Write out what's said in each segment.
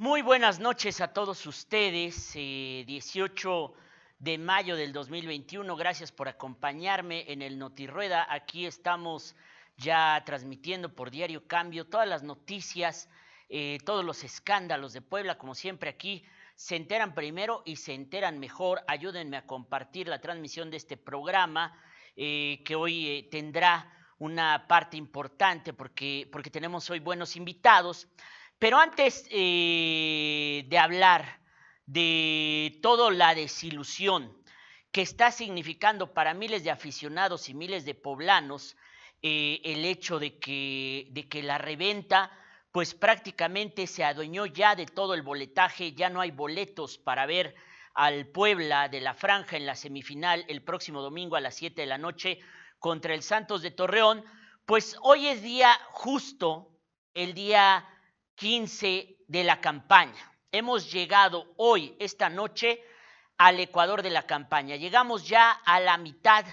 Muy buenas noches a todos ustedes. Eh, 18 de mayo del 2021. Gracias por acompañarme en el Notirrueda. Aquí estamos ya transmitiendo por Diario Cambio todas las noticias, eh, todos los escándalos de Puebla, como siempre aquí. Se enteran primero y se enteran mejor. Ayúdenme a compartir la transmisión de este programa eh, que hoy eh, tendrá una parte importante porque, porque tenemos hoy buenos invitados. Pero antes eh, de hablar de toda la desilusión que está significando para miles de aficionados y miles de poblanos eh, el hecho de que, de que la reventa pues prácticamente se adueñó ya de todo el boletaje, ya no hay boletos para ver al Puebla de la Franja en la semifinal el próximo domingo a las 7 de la noche contra el Santos de Torreón, pues hoy es día justo, el día 15 de la campaña. Hemos llegado hoy, esta noche, al Ecuador de la campaña. Llegamos ya a la mitad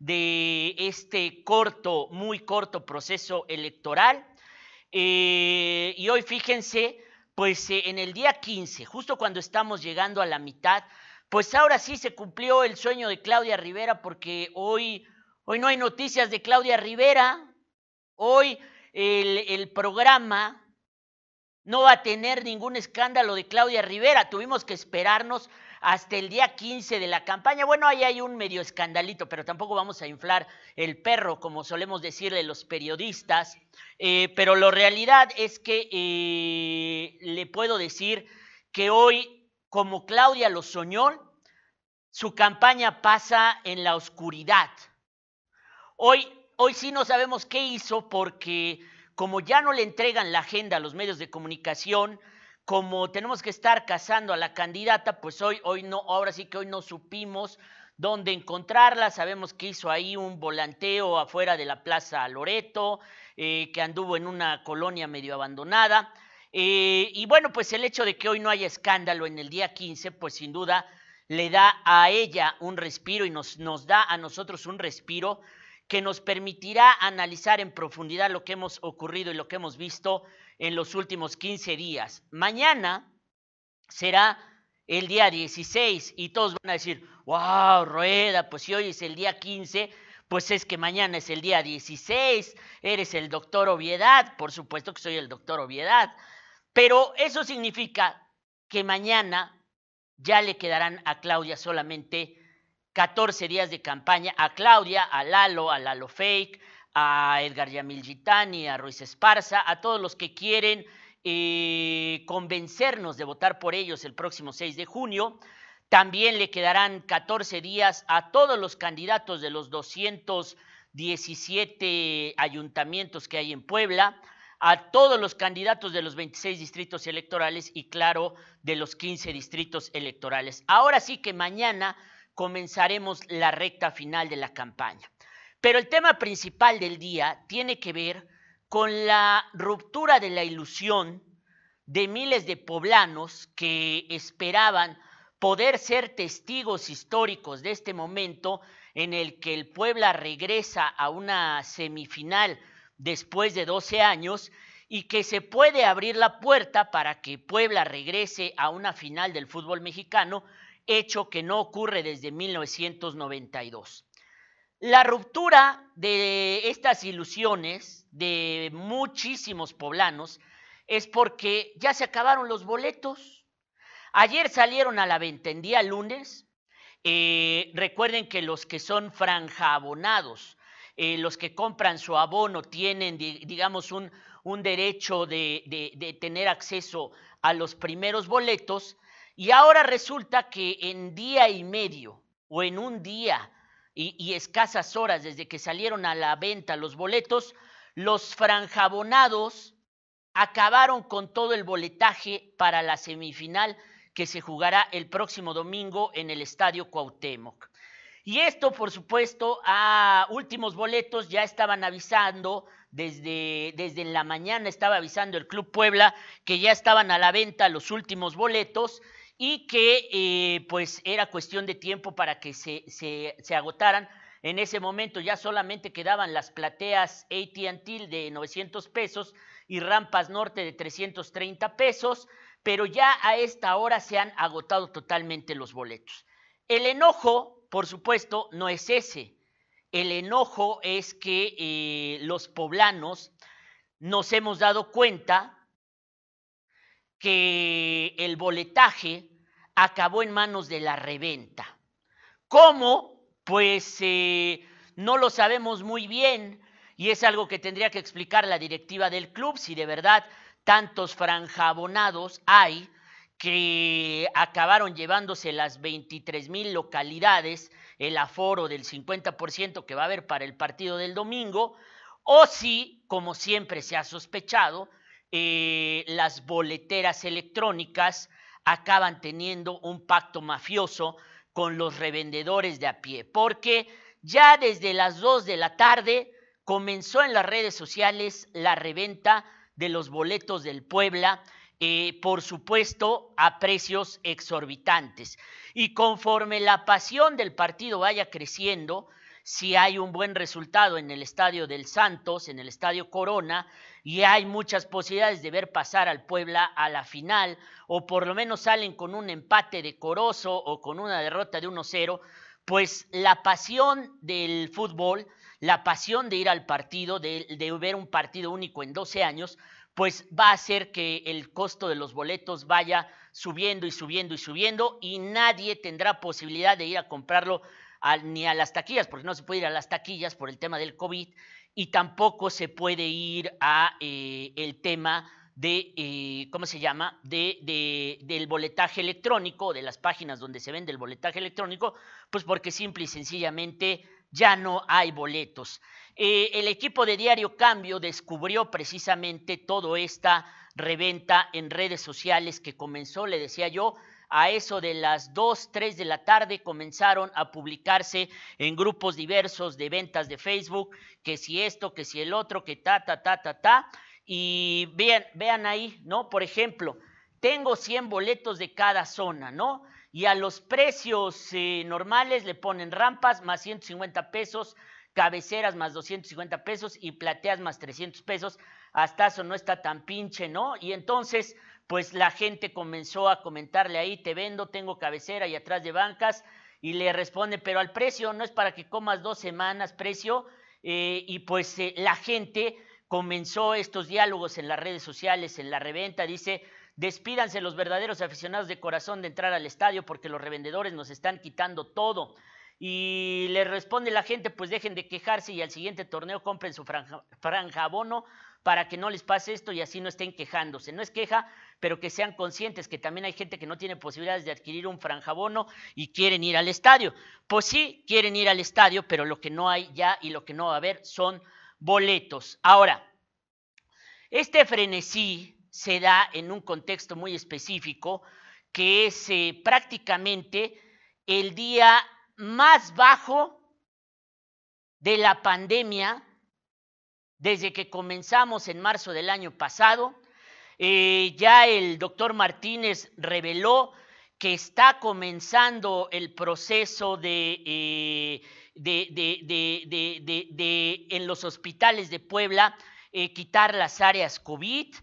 de este corto, muy corto proceso electoral. Eh, y hoy fíjense, pues eh, en el día 15, justo cuando estamos llegando a la mitad, pues ahora sí se cumplió el sueño de Claudia Rivera porque hoy, hoy no hay noticias de Claudia Rivera. Hoy el, el programa no va a tener ningún escándalo de Claudia Rivera. Tuvimos que esperarnos hasta el día 15 de la campaña. Bueno, ahí hay un medio escandalito, pero tampoco vamos a inflar el perro, como solemos decirle los periodistas. Eh, pero la realidad es que eh, le puedo decir que hoy, como Claudia lo soñó, su campaña pasa en la oscuridad. Hoy, hoy sí no sabemos qué hizo porque como ya no le entregan la agenda a los medios de comunicación, como tenemos que estar cazando a la candidata, pues hoy, hoy no, ahora sí que hoy no supimos dónde encontrarla. Sabemos que hizo ahí un volanteo afuera de la Plaza Loreto, eh, que anduvo en una colonia medio abandonada. Eh, y bueno, pues el hecho de que hoy no haya escándalo en el día 15, pues sin duda le da a ella un respiro y nos, nos da a nosotros un respiro que nos permitirá analizar en profundidad lo que hemos ocurrido y lo que hemos visto en los últimos 15 días. Mañana será el día 16 y todos van a decir, wow, Rueda, pues si hoy es el día 15, pues es que mañana es el día 16, eres el doctor Oviedad, por supuesto que soy el doctor Oviedad, pero eso significa que mañana ya le quedarán a Claudia solamente 14 días de campaña a Claudia, a Lalo, a Lalo Fake, a Edgar Yamil Gitani, a Ruiz Esparza, a todos los que quieren eh, convencernos de votar por ellos el próximo 6 de junio. También le quedarán 14 días a todos los candidatos de los 217 ayuntamientos que hay en Puebla, a todos los candidatos de los 26 distritos electorales y claro, de los 15 distritos electorales. Ahora sí que mañana comenzaremos la recta final de la campaña. Pero el tema principal del día tiene que ver con la ruptura de la ilusión de miles de poblanos que esperaban poder ser testigos históricos de este momento en el que el Puebla regresa a una semifinal después de 12 años y que se puede abrir la puerta para que Puebla regrese a una final del fútbol mexicano hecho que no ocurre desde 1992. La ruptura de estas ilusiones de muchísimos poblanos es porque ya se acabaron los boletos. Ayer salieron a la venta en día lunes. Eh, recuerden que los que son franja abonados, eh, los que compran su abono tienen, digamos, un, derecho de, de, de tener acceso a los primeros boletos y ahora resulta que en día y medio o en un día y, escasas horas desde que salieron a la venta los boletos, los franjabonados acabaron con todo el boletaje para la semifinal que se jugará el próximo domingo en el Estadio Cuauhtémoc. Y esto, por supuesto, a últimos boletos ya estaban avisando, desde, desde la mañana estaba avisando el Club Puebla que ya estaban a la venta los últimos boletos y que eh, pues era cuestión de tiempo para que se, se, agotaran. En ese momento ya solamente quedaban las plateas ATT de 900 pesos y rampas norte de 330 pesos, pero ya a esta hora se han agotado totalmente los boletos. El enojo, por supuesto, no es ese. El enojo es que eh, los poblanos nos hemos dado cuenta que el boletaje acabó en manos de la reventa. ¿Cómo? Pues eh, no lo sabemos muy bien y es algo que tendría que explicar la directiva del club si de verdad tantos franjabonados hay que acabaron llevándose las 23 mil localidades, el aforo del 50% que va a haber para el partido del domingo, o si, como siempre se ha sospechado, eh, las boleteras electrónicas acaban teniendo un pacto mafioso con los revendedores de a pie, porque ya desde las 2 de la tarde comenzó en las redes sociales la reventa de los boletos del Puebla, eh, por supuesto, a precios exorbitantes. Y conforme la pasión del partido vaya creciendo, si hay un buen resultado en el estadio del Santos, en el estadio Corona, y hay muchas posibilidades de ver pasar al Puebla a la final, o por lo menos salen con un empate decoroso o con una derrota de 1-0, pues la pasión del fútbol la pasión de ir al partido, de, ver un partido único en 12 años, pues va a hacer que el costo de los boletos vaya subiendo y subiendo y subiendo y nadie tendrá posibilidad de ir a comprarlo ni a las taquillas, porque no se puede ir a las taquillas por el tema del COVID y tampoco se puede ir a eh, el tema de, eh, ¿cómo se llama?, de, de, del boletaje electrónico, de las páginas donde se vende el boletaje electrónico, pues porque simple y sencillamente ya no hay boletos. Eh, el equipo de Diario Cambio descubrió precisamente toda esta reventa en redes sociales que comenzó, le decía yo, a eso de las 2, 3 de la tarde comenzaron a publicarse en grupos diversos de ventas de Facebook, que si esto, que si el otro, que ta, ta, ta, ta, ta. Y vean, vean ahí, ¿no? Por ejemplo, tengo 100 boletos de cada zona, ¿no? y a los precios eh, normales le ponen rampas más 150 pesos, cabeceras más 250 pesos y plateas más 300 pesos. Hasta eso no está tan pinche, ¿no? Y entonces, pues la gente comenzó a comentarle ahí, te vendo, tengo cabecera y atrás de bancas, y le responde, pero al precio no es para que comas dos semanas, precio, eh, y pues eh, la gente comenzó estos diálogos en las redes sociales, en la reventa, dice, Despídanse los verdaderos aficionados de corazón de entrar al estadio porque los revendedores nos están quitando todo. Y le responde la gente, pues dejen de quejarse y al siguiente torneo compren su franja, franja abono para que no les pase esto y así no estén quejándose. No es queja, pero que sean conscientes que también hay gente que no tiene posibilidades de adquirir un franjabono y quieren ir al estadio. Pues sí, quieren ir al estadio, pero lo que no hay ya y lo que no va a haber son boletos. Ahora, este frenesí se da en un contexto muy específico, que es eh, prácticamente el día más bajo de la pandemia desde que comenzamos en marzo del año pasado. Eh, ya el doctor Martínez reveló que está comenzando el proceso de, eh, de, en los hospitales de Puebla quitar las áreas COVID.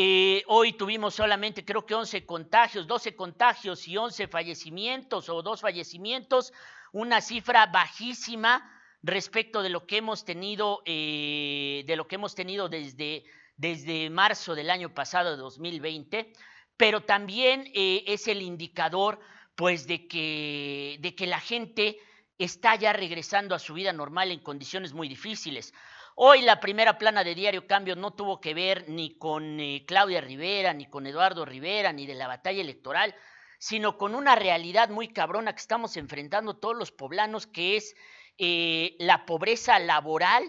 Eh, hoy tuvimos solamente creo que 11 contagios, 12 contagios y 11 fallecimientos o dos fallecimientos, una cifra bajísima respecto de lo que hemos tenido, eh, de lo que hemos tenido desde, desde marzo del año pasado, de 2020, pero también eh, es el indicador pues de que, de que la gente está ya regresando a su vida normal en condiciones muy difíciles. Hoy la primera plana de Diario Cambio no tuvo que ver ni con eh, Claudia Rivera, ni con Eduardo Rivera, ni de la batalla electoral, sino con una realidad muy cabrona que estamos enfrentando todos los poblanos, que es eh, la pobreza laboral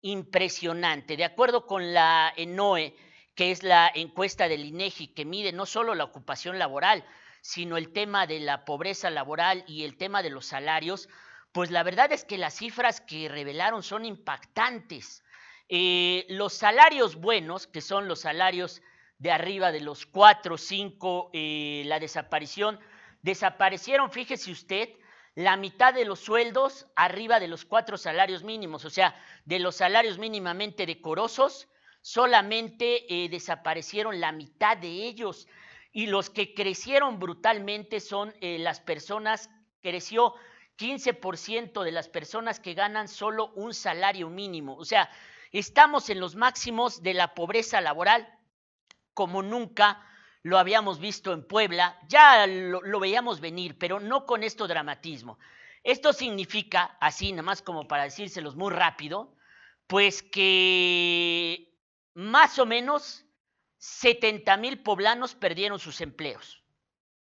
impresionante. De acuerdo con la ENOE, que es la encuesta del INEGI, que mide no solo la ocupación laboral, sino el tema de la pobreza laboral y el tema de los salarios, pues la verdad es que las cifras que revelaron son impactantes. Eh, los salarios buenos, que son los salarios de arriba de los cuatro, cinco, eh, la desaparición, desaparecieron, fíjese usted, la mitad de los sueldos arriba de los cuatro salarios mínimos, o sea, de los salarios mínimamente decorosos, solamente eh, desaparecieron la mitad de ellos. y los que crecieron brutalmente son eh, las personas, creció 15% de las personas que ganan solo un salario mínimo. O sea, estamos en los máximos de la pobreza laboral como nunca lo habíamos visto en Puebla, ya lo, veíamos venir, pero no con esto dramatismo. Esto significa, así nada más como para decírselos muy rápido, pues que más o menos 70 mil poblanos perdieron sus empleos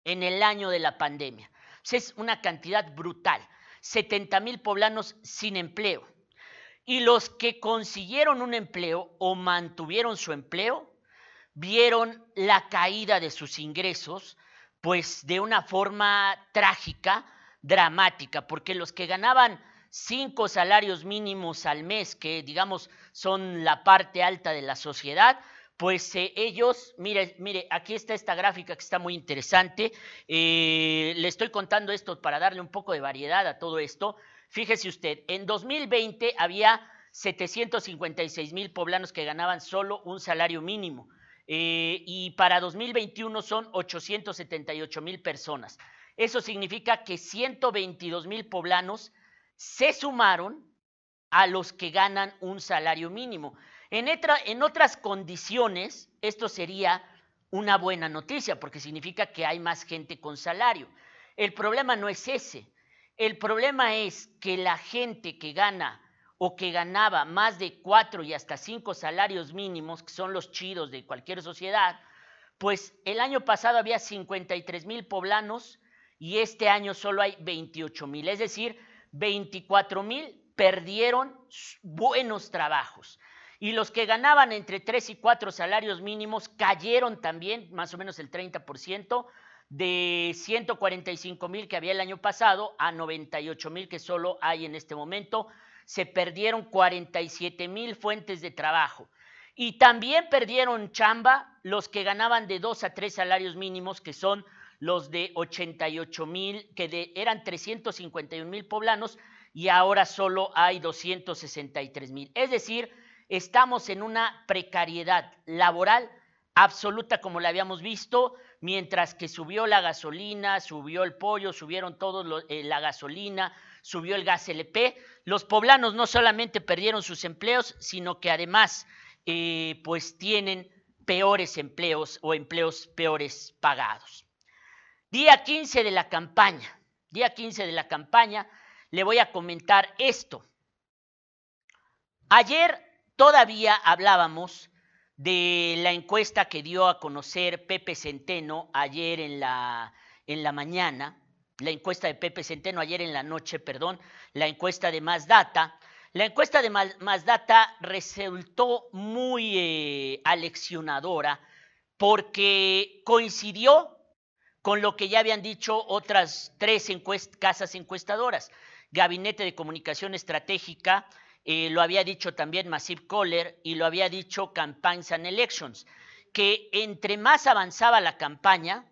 en el año de la pandemia. es una cantidad brutal. 70 mil poblanos sin empleo. Y los que consiguieron un empleo o mantuvieron su empleo, vieron la caída de sus ingresos, pues de una forma trágica, dramática, porque los que ganaban cinco salarios mínimos al mes, que digamos son la parte alta de la sociedad, pues eh, ellos, mire, mire, aquí está esta gráfica que está muy interesante. Eh, le estoy contando esto para darle un poco de variedad a todo esto. Fíjese usted, en 2020 había 756 mil poblanos que ganaban solo un salario mínimo. Eh, y para 2021 son 878 mil personas. Eso significa que 122 mil poblanos se sumaron a los que ganan un salario mínimo. En, otras condiciones, esto sería una buena noticia porque significa que hay más gente con salario. El problema no es ese. El problema es que la gente que gana o que ganaba más de cuatro y hasta cinco salarios mínimos, que son los chidos de cualquier sociedad, pues el año pasado había 53 mil poblanos y este año solo hay 28 mil. Es decir, 24 mil perdieron buenos trabajos y los que ganaban entre 3 y 4 salarios mínimos cayeron también, más o menos el 30%, de 145 mil que había el año pasado a 98 mil que solo hay en este momento. Se perdieron 47 mil fuentes de trabajo. Y también perdieron chamba los que ganaban de 2 a 3 salarios mínimos, que son los de 88 mil, que eran 351 mil poblanos y ahora solo hay 263 mil. Es decir, estamos en una precariedad laboral absoluta como la habíamos visto, mientras que subió la gasolina, subió el pollo, subieron todos eh, la gasolina, subió el gas LP. Los poblanos no solamente perdieron sus empleos, sino que además eh, pues tienen peores empleos o empleos peores pagados. Día 15 de la campaña, día 15 de la campaña, le voy a comentar esto. Ayer Todavía hablábamos de la encuesta que dio a conocer Pepe Centeno ayer en la, en la mañana, la encuesta de Pepe Centeno ayer en la noche, perdón, la encuesta de Más Data. La encuesta de Más Data resultó muy eh, aleccionadora porque coincidió con lo que ya habían dicho otras tres casas encuestadoras. Gabinete de Comunicación Estratégica, eh, lo había dicho también Massive Kohler y lo había dicho Campaigns and Elections, que entre más avanzaba la campaña,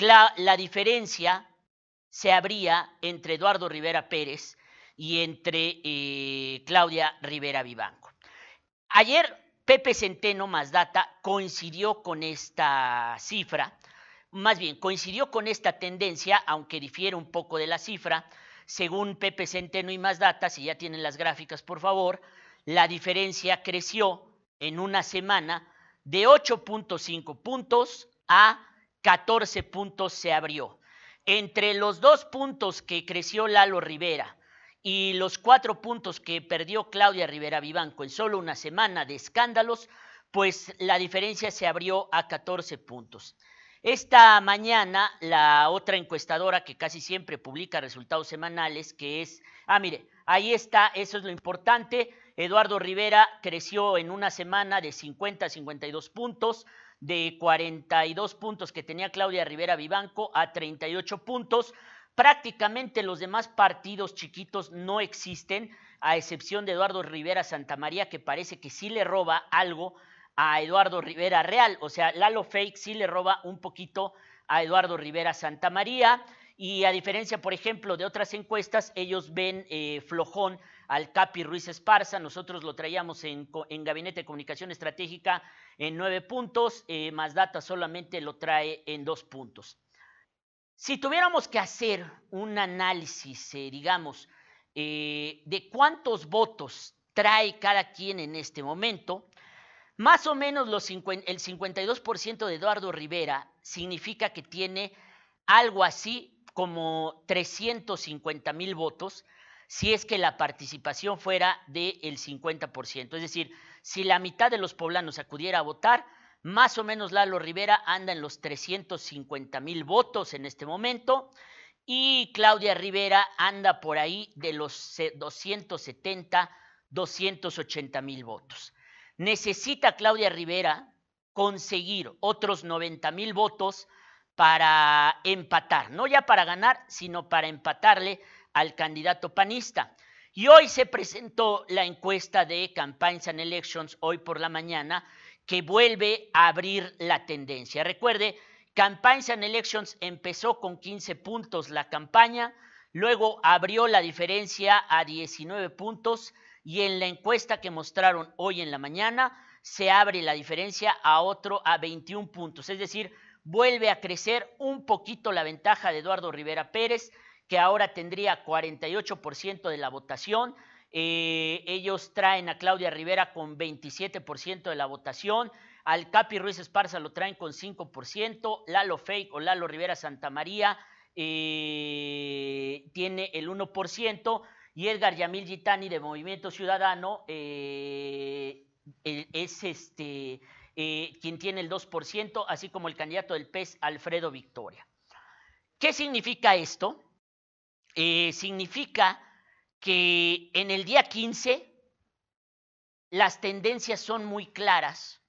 la, diferencia se abría entre Eduardo Rivera Pérez y entre eh, Claudia Rivera Vivanco. Ayer Pepe Centeno más data coincidió con esta cifra, más bien coincidió con esta tendencia, aunque difiere un poco de la cifra, según Pepe Centeno y más data, si ya tienen las gráficas, por favor, la diferencia creció en una semana de 8.5 puntos a 14 puntos se abrió. Entre los dos puntos que creció Lalo Rivera y los cuatro puntos que perdió Claudia Rivera Vivanco en solo una semana de escándalos, pues la diferencia se abrió a 14 puntos. Esta mañana, la otra encuestadora que casi siempre publica resultados semanales, que es, ah, mire, ahí está, eso es lo importante. Eduardo Rivera creció en una semana de 50 a 52 puntos, de 42 puntos que tenía Claudia Rivera Vivanco a 38 puntos. Prácticamente los demás partidos chiquitos no existen, a excepción de Eduardo Rivera Santamaría, que parece que sí le roba algo a Eduardo Rivera Real. O sea, Lalo Fake sí le roba un poquito a Eduardo Rivera Santa María. Y a diferencia, por ejemplo, de otras encuestas, ellos ven eh, flojón al Capi Ruiz Esparza, nosotros lo traíamos en, Gabinete de Comunicación Estratégica en nueve puntos, eh, más data solamente lo trae en dos puntos. Si tuviéramos que hacer un análisis, eh, digamos, eh, de cuántos votos trae cada quien en este momento, más o menos el 52% de Eduardo Rivera significa que tiene algo así como 350 mil votos, si es que la participación fuera del 50%. Es decir, si la mitad de los poblanos acudiera a votar, más o menos Lalo Rivera anda en los 350 mil votos en este momento y Claudia Rivera anda por ahí de los 270, 280 mil votos. Necesita Claudia Rivera conseguir otros 90 mil votos para empatar, no ya para ganar, sino para empatarle al candidato panista. Y hoy se presentó la encuesta de Campaigns and Elections, hoy por la mañana, que vuelve a abrir la tendencia. Recuerde, Campaigns and Elections empezó con 15 puntos la campaña, luego abrió la diferencia a 19 puntos y en la encuesta que mostraron hoy en la mañana se abre la diferencia a otro a 21 puntos. Es decir, vuelve a crecer un poquito la ventaja de Eduardo Rivera Pérez que ahora tendría 48% de la votación. Eh, ellos traen a Claudia Rivera con 27% de la votación. Al Capi Ruiz Esparza lo traen con 5%. Lalo Fake o Lalo Rivera Santa María eh, tiene el 1%. Y Edgar Yamil Gitani de Movimiento Ciudadano eh, es este, quien tiene el 2%, así como el candidato del PES, Alfredo Victoria. ¿Qué significa esto? Eh, significa que en el día 15 las tendencias son muy claras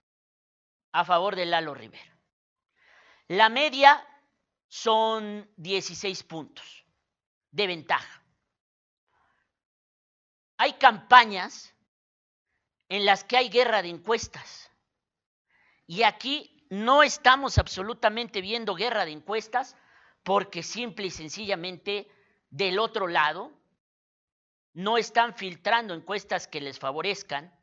a favor de Lalo Rivera. La media son 16 puntos de ventaja. Hay campañas en las que hay guerra de encuestas. Y aquí no estamos absolutamente viendo guerra de encuestas porque simple y sencillamente del otro lado, no están filtrando encuestas que les favorezcan.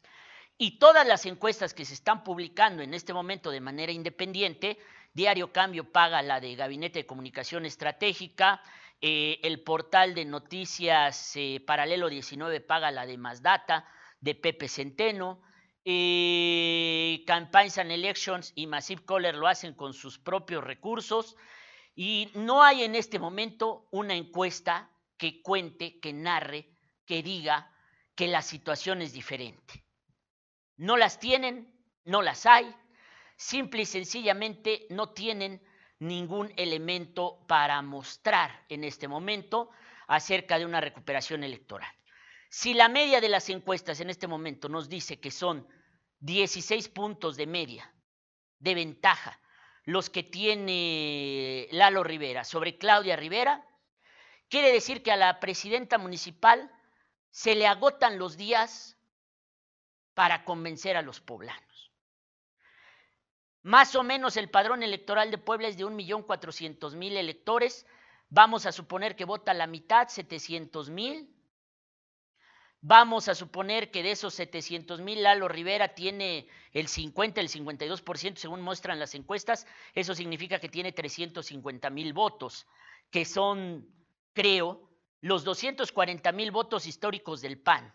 Y todas las encuestas que se están publicando en este momento de manera independiente, Diario Cambio paga la de Gabinete de Comunicación Estratégica, eh, el portal de noticias eh, Paralelo 19 paga la de Mazdata, de Pepe Centeno, eh, Campaigns and Elections y Massive Caller lo hacen con sus propios recursos. Y no hay en este momento una encuesta que cuente, que narre, que diga que la situación es diferente. No las tienen, no las hay, simple y sencillamente no tienen ningún elemento para mostrar en este momento acerca de una recuperación electoral. Si la media de las encuestas en este momento nos dice que son 16 puntos de media de ventaja los que tiene Lalo Rivera sobre Claudia Rivera, quiere decir que a la presidenta municipal se le agotan los días para convencer a los poblanos. Más o menos el padrón electoral de Puebla es de 1.400.000 electores. Vamos a suponer que vota la mitad, 700.000. Vamos a suponer que de esos 700 mil, Lalo Rivera tiene el 50, el 52%, según muestran las encuestas. Eso significa que tiene 350 mil votos, que son, creo, los 240 mil votos históricos del PAN,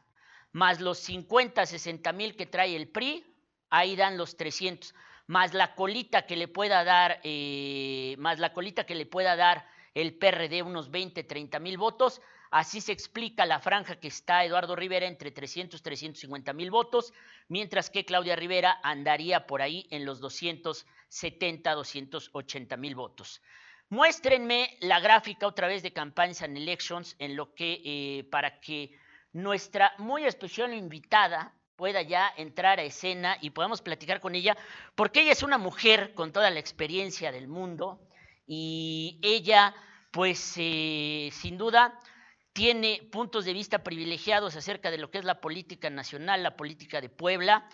más los 50, 60 mil que trae el PRI, ahí dan los 300, más la colita que le pueda dar, eh, más la colita que le pueda dar el PRD, unos 20, 30 mil votos, Así se explica la franja que está Eduardo Rivera entre 300 y 350 mil votos, mientras que Claudia Rivera andaría por ahí en los 270, 280 mil votos. Muéstrenme la gráfica otra vez de Campaigns and Elections en lo que, eh, para que nuestra muy especial invitada pueda ya entrar a escena y podamos platicar con ella, porque ella es una mujer con toda la experiencia del mundo y ella, pues, eh, sin duda, tiene puntos de vista privilegiados acerca de lo que es la política nacional, la política de Puebla,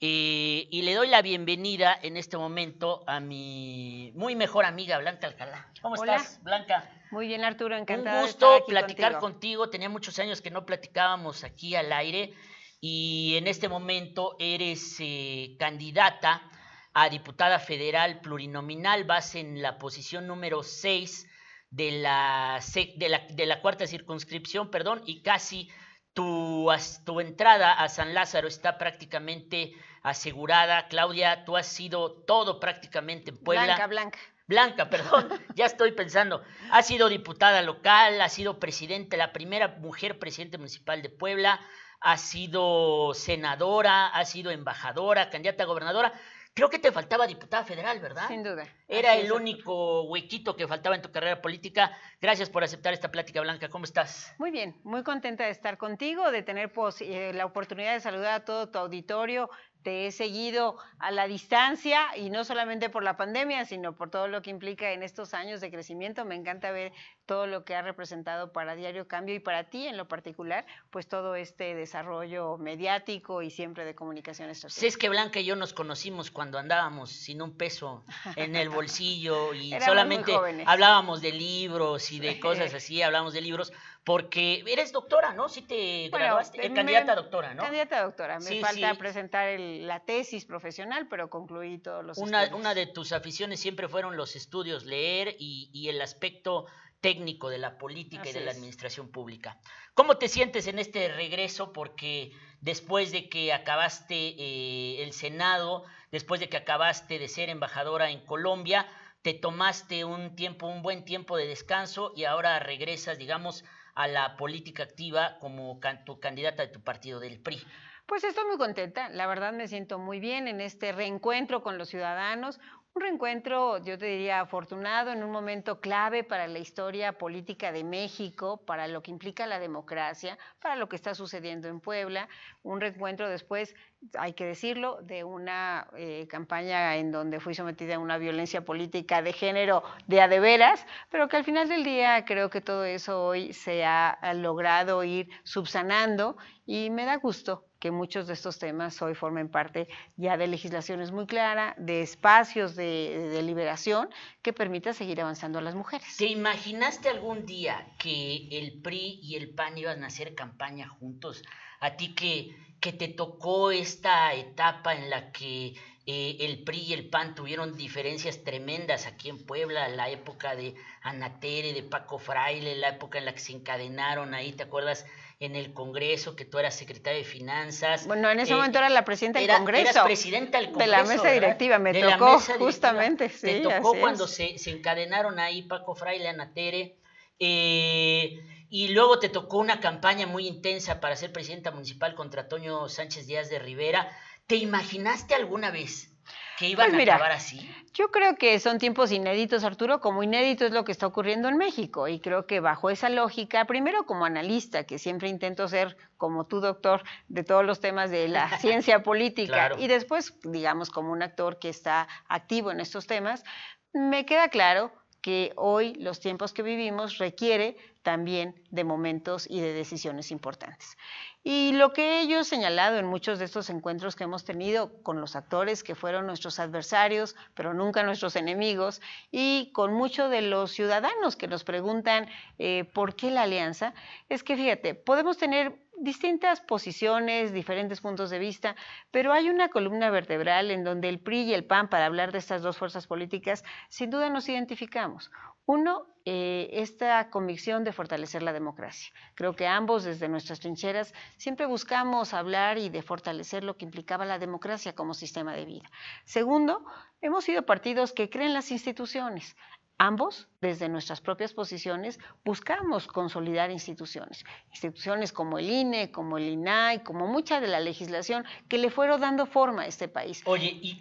Eh, y le doy la bienvenida en este momento a mi muy mejor amiga Blanca Alcalá. ¿Cómo estás, Blanca? Muy bien, Arturo, encantada. Un gusto platicar contigo. Tenía muchos años que no platicábamos aquí al aire y en este momento eres eh, candidata a diputada federal plurinominal, vas en la posición número 6 de la, de la, de la cuarta circunscripción, perdón, y casi tu, tu entrada a San Lázaro está prácticamente asegurada. Claudia, tú has sido todo prácticamente en Puebla. Blanca, Blanca. Blanca, perdón, ya estoy pensando. Ha sido diputada local, ha sido presidente, la primera mujer presidente municipal de Puebla, ha sido senadora, ha sido embajadora, candidata a gobernadora. Creo que te faltaba diputada federal, ¿verdad? Sin duda. Era el único huequito que faltaba en tu carrera política. Gracias por aceptar esta plática, Blanca. ¿Cómo estás? Muy bien, muy contenta de estar contigo, de tener eh, la oportunidad de saludar a todo tu auditorio te he seguido a la distancia y no solamente por la pandemia, sino por todo lo que implica en estos años de crecimiento. Me encanta ver todo lo que ha representado para Diario Cambio y para ti en lo particular, pues todo este desarrollo mediático y siempre de comunicaciones sociales. es que Blanca y yo nos conocimos cuando andábamos sin un peso en el bolsillo y solamente hablábamos de libros y de cosas así, hablábamos de libros, porque eres doctora, ¿no? Sí te graduaste, eh, candidata a doctora, ¿no? Candidata a doctora, me falta presentar la tesis profesional, pero concluí todos los una, estudios. Una de tus aficiones siempre fueron los estudios, leer y, y el aspecto técnico de la política y de la administración pública. ¿Cómo te sientes en este regreso? Porque después de que acabaste eh, el Senado, después de que acabaste de ser embajadora en Colombia, te tomaste un tiempo, un buen tiempo de descanso y ahora regresas, digamos, a la política activa como tu candidata de tu partido, del PRI? Pues estoy muy contenta, la verdad me siento muy bien en este reencuentro con los ciudadanos, un reencuentro, yo te diría, afortunado en un momento clave para la historia política de México, para lo que implica la democracia, para lo que está sucediendo en Puebla. Un reencuentro después, hay que decirlo, de una eh, campaña en donde fui sometida a una violencia política de género de a de veras, pero que al final del día creo que todo eso hoy se ha logrado ir subsanando y me da gusto que muchos de estos temas hoy formen parte ya de legislaciones muy claras, de espacios de, de, liberación que permita seguir avanzando a las mujeres. ¿Te imaginaste algún día que el PRI y el PAN iban a hacer campaña juntos? A ti que, que te tocó esta etapa en la que eh, el PRI y el PAN tuvieron diferencias tremendas aquí en Puebla, la época de Anatere, de Paco Fraile, la época en la que se encadenaron ahí, ¿te acuerdas? en el Congreso, que tú eras secretaria de Finanzas. Bueno, en ese eh, momento era la presidenta del Congreso. Eras presidenta del Congreso. De la mesa directiva, me tocó justamente. Sí, Te tocó cuando se, se, encadenaron ahí Paco Fraile, Ana Tere. Eh, y luego te tocó una campaña muy intensa para ser presidenta municipal contra Toño Sánchez Díaz de Rivera. ¿Te imaginaste alguna vez que iban pues a acabar así? Yo creo que son tiempos inéditos, Arturo, como inédito es lo que está ocurriendo en México. Y creo que bajo esa lógica, primero como analista, que siempre intento ser como tú, doctor, de todos los temas de la ciencia política, y después, digamos, como un actor que está activo en estos temas, me queda claro que hoy los tiempos que vivimos requiere también de momentos y de decisiones importantes. Y lo que ellos he señalado en muchos de estos encuentros que hemos tenido con los actores que fueron nuestros adversarios, pero nunca nuestros enemigos, y con muchos de los ciudadanos que nos preguntan eh, por qué la alianza, es que fíjate, podemos tener distintas posiciones, diferentes puntos de vista, pero hay una columna vertebral en donde el PRI y el PAN, para hablar de estas dos fuerzas políticas, sin duda nos identificamos. Uno, eh, esta convicción de fortalecer la democracia. Creo que ambos desde nuestras trincheras siempre buscamos hablar y de fortalecer lo que implicaba la democracia como sistema de vida. Segundo, hemos sido partidos que creen las instituciones. Ambos, desde nuestras propias posiciones, buscamos consolidar instituciones, instituciones como el INE, como el INAI, como mucha de la legislación que le fueron dando forma a este país. Oye, y,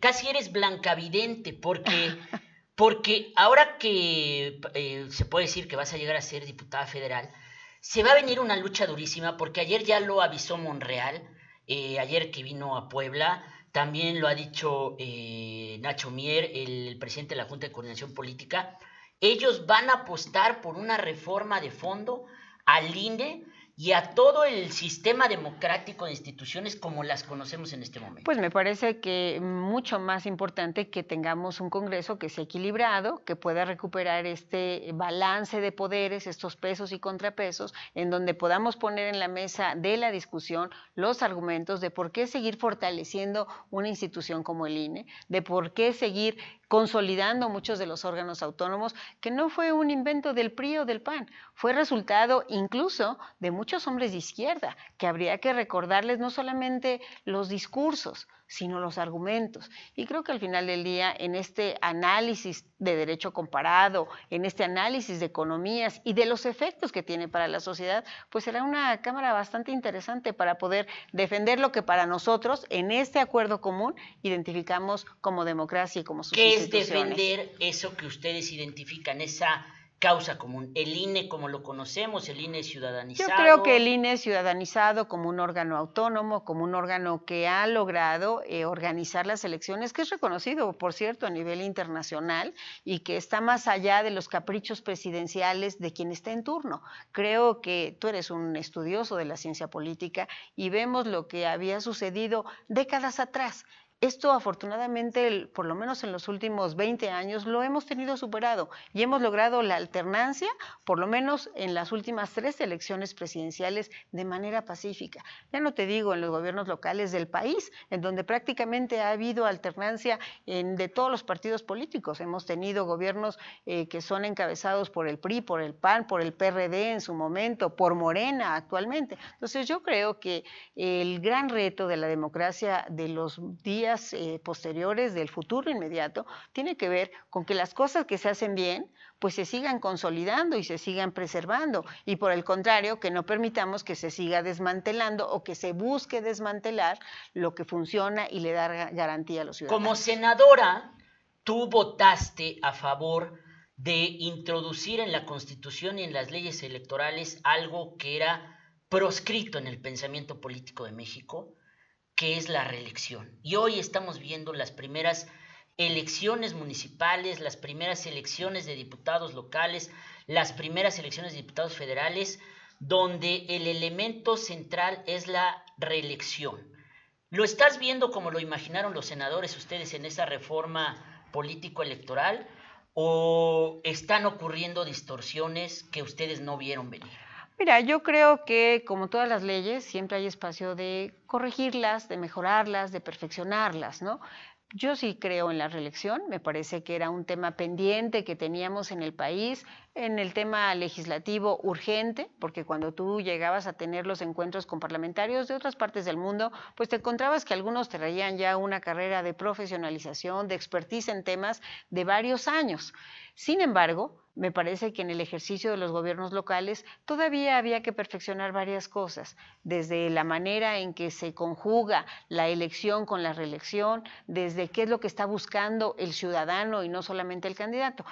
casi eres blancavidente porque Porque ahora que eh, se puede decir que vas a llegar a ser diputada federal, se va a venir una lucha durísima porque ayer ya lo avisó Monreal, eh, ayer que vino a Puebla, también lo ha dicho eh, Nacho Mier, el presidente de la Junta de Coordinación Política. Ellos van a apostar por una reforma de fondo al INE y a todo el sistema democrático de instituciones como las conocemos en este momento? Pues me parece que mucho más importante que tengamos un Congreso que sea equilibrado, que pueda recuperar este balance de poderes, estos pesos y contrapesos, en donde podamos poner en la mesa de la discusión los argumentos de por qué seguir fortaleciendo una institución como el INE, de por qué seguir consolidando muchos de los órganos autónomos, que no fue un invento del PRI o del PAN, fue resultado incluso de muchos hombres de izquierda, que habría que recordarles no solamente los discursos, sino los argumentos. Y creo que al final del día, en este análisis de derecho comparado, en este análisis de economías y de los efectos que tiene para la sociedad, pues será una cámara bastante interesante para poder defender lo que para nosotros, en este acuerdo común, identificamos como democracia y como sus ¿Qué es defender eso que ustedes identifican, esa causa común. El INE, como lo conocemos, el INE ciudadanizado. Yo creo que el INE es ciudadanizado como un órgano autónomo, como un órgano que ha logrado eh, organizar las elecciones, que es reconocido, por cierto, a nivel internacional y que está más allá de los caprichos presidenciales de quien está en turno. Creo que tú eres un estudioso de la ciencia política y vemos lo que había sucedido décadas atrás esto afortunadamente, por lo menos en los últimos 20 años, lo hemos tenido superado y hemos logrado la alternancia, por lo menos en las últimas tres elecciones presidenciales, de manera pacífica. Ya no te digo en los gobiernos locales del país, en donde prácticamente ha habido alternancia de todos los partidos políticos. Hemos tenido gobiernos eh, que son encabezados por el PRI, por el PAN, por el PRD en su momento, por Morena actualmente. Entonces yo creo que el gran reto de la democracia de los eh, posteriores del futuro inmediato tiene que ver con que las cosas que se hacen bien pues se sigan consolidando y se sigan preservando y por el contrario que no permitamos que se siga desmantelando o que se busque desmantelar lo que funciona y le da garantía a los ciudadanos. Como senadora, tú votaste a favor de introducir en la Constitución y en las leyes electorales algo que era proscrito en el pensamiento político de México, que es la reelección. Y hoy estamos viendo las primeras elecciones municipales, las primeras elecciones de diputados locales, las primeras elecciones de diputados federales, donde el elemento central es la reelección. ¿Lo estás viendo como lo imaginaron los senadores ustedes en esa reforma político-electoral o están ocurriendo distorsiones que ustedes no vieron venir? Mira, yo creo que como todas las leyes, siempre hay espacio de corregirlas, de mejorarlas, de perfeccionarlas, ¿no? Yo sí creo en la reelección, me parece que era un tema pendiente que teníamos en el país, en el tema legislativo urgente, porque cuando tú llegabas a tener los encuentros con parlamentarios de otras partes del mundo, pues te encontrabas que algunos traían ya una carrera de profesionalización, de expertise en temas de varios años. Sin embargo, me parece que en el ejercicio de los gobiernos locales todavía había que perfeccionar varias cosas, desde la manera en que se conjuga la elección con la reelección, desde qué es lo que está buscando el ciudadano y no solamente el candidato.